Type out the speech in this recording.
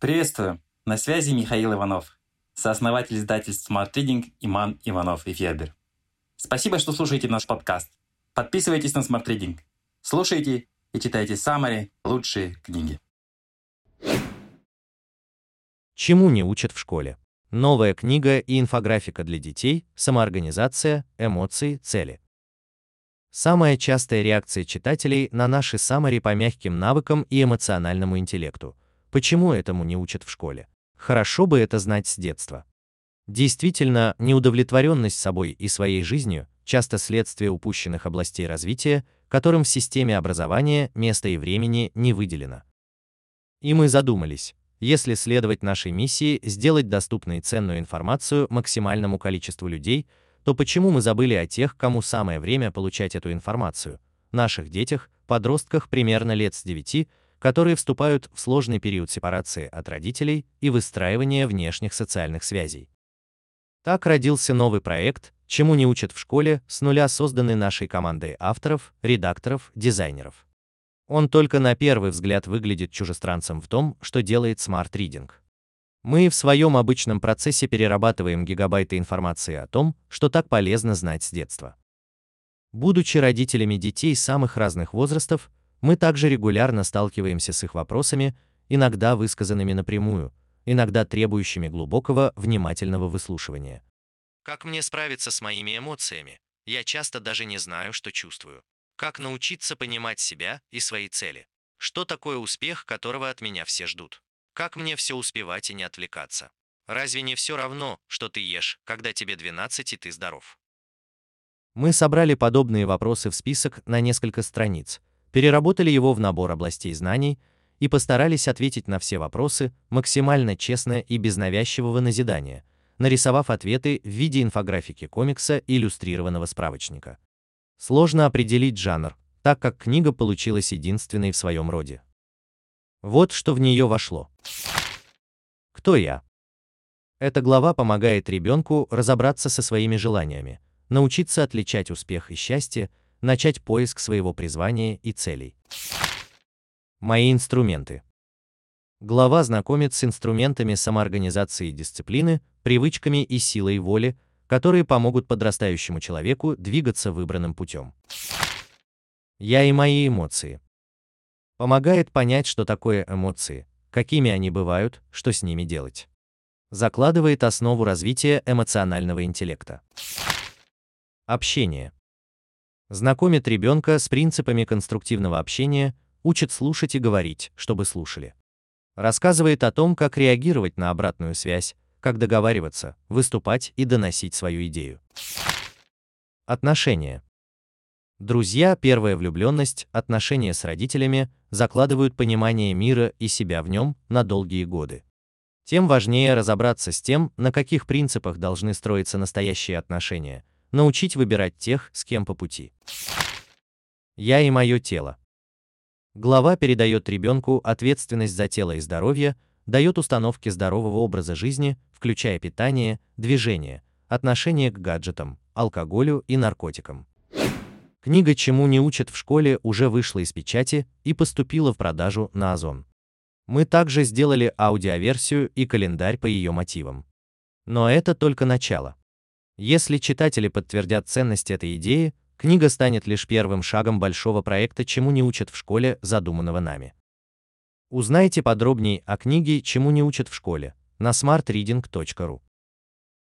Приветствую! На связи Михаил Иванов, сооснователь издательств Smart Reading Иман Иванов и Федер. Спасибо, что слушаете наш подкаст. Подписывайтесь на Smart Reading. Слушайте и читайте самые лучшие книги. Чему не учат в школе? Новая книга и инфографика для детей, самоорганизация, эмоции, цели. Самая частая реакция читателей на наши саммари по мягким навыкам и эмоциональному интеллекту. Почему этому не учат в школе? Хорошо бы это знать с детства. Действительно, неудовлетворенность собой и своей жизнью часто следствие упущенных областей развития, которым в системе образования места и времени не выделено. И мы задумались, если следовать нашей миссии сделать доступной ценную информацию максимальному количеству людей, то почему мы забыли о тех, кому самое время получать эту информацию, наших детях, подростках примерно лет с 9, которые вступают в сложный период сепарации от родителей и выстраивания внешних социальных связей. Так родился новый проект, чему не учат в школе, с нуля созданный нашей командой авторов, редакторов, дизайнеров. Он только на первый взгляд выглядит чужестранцем в том, что делает Reading. Мы в своем обычном процессе перерабатываем гигабайты информации о том, что так полезно знать с детства. Будучи родителями детей самых разных возрастов, мы также регулярно сталкиваемся с их вопросами, иногда высказанными напрямую, иногда требующими глубокого, внимательного выслушивания. Как мне справиться с моими эмоциями? Я часто даже не знаю, что чувствую. Как научиться понимать себя и свои цели? Что такое успех, которого от меня все ждут? Как мне все успевать и не отвлекаться? Разве не все равно, что ты ешь, когда тебе 12 и ты здоров? Мы собрали подобные вопросы в список на несколько страниц, переработали его в набор областей знаний и постарались ответить на все вопросы максимально честно и без навязчивого назидания, нарисовав ответы в виде инфографики комикса иллюстрированного справочника. Сложно определить жанр, так как книга получилась единственной в своем роде. Вот что в нее вошло. Кто я? Эта глава помогает ребенку разобраться со своими желаниями, научиться отличать успех и счастье, начать поиск своего призвания и целей. Мои инструменты. Глава знакомит с инструментами самоорганизации и дисциплины, привычками и силой воли, которые помогут подрастающему человеку двигаться выбранным путем. Я и мои эмоции. Помогает понять, что такое эмоции, какими они бывают, что с ними делать. Закладывает основу развития эмоционального интеллекта. Общение. Знакомит ребенка с принципами конструктивного общения, учит слушать и говорить, чтобы слушали. Рассказывает о том, как реагировать на обратную связь, как договариваться, выступать и доносить свою идею. Отношения. Друзья, первая влюбленность, отношения с родителями закладывают понимание мира и себя в нем на долгие годы. Тем важнее разобраться с тем, на каких принципах должны строиться настоящие отношения, научить выбирать тех, с кем по пути. Я и мое тело. Глава передает ребенку ответственность за тело и здоровье, дает установки здорового образа жизни, включая питание, движение, отношение к гаджетам, алкоголю и наркотикам. Книга «Чему не учат в школе» уже вышла из печати и поступила в продажу на Озон. Мы также сделали аудиоверсию и календарь по ее мотивам. Но это только начало. Если читатели подтвердят ценность этой идеи, книга станет лишь первым шагом большого проекта «Чему не учат в школе», задуманного нами. Узнайте подробнее о книге «Чему не учат в школе» на smartreading.ru.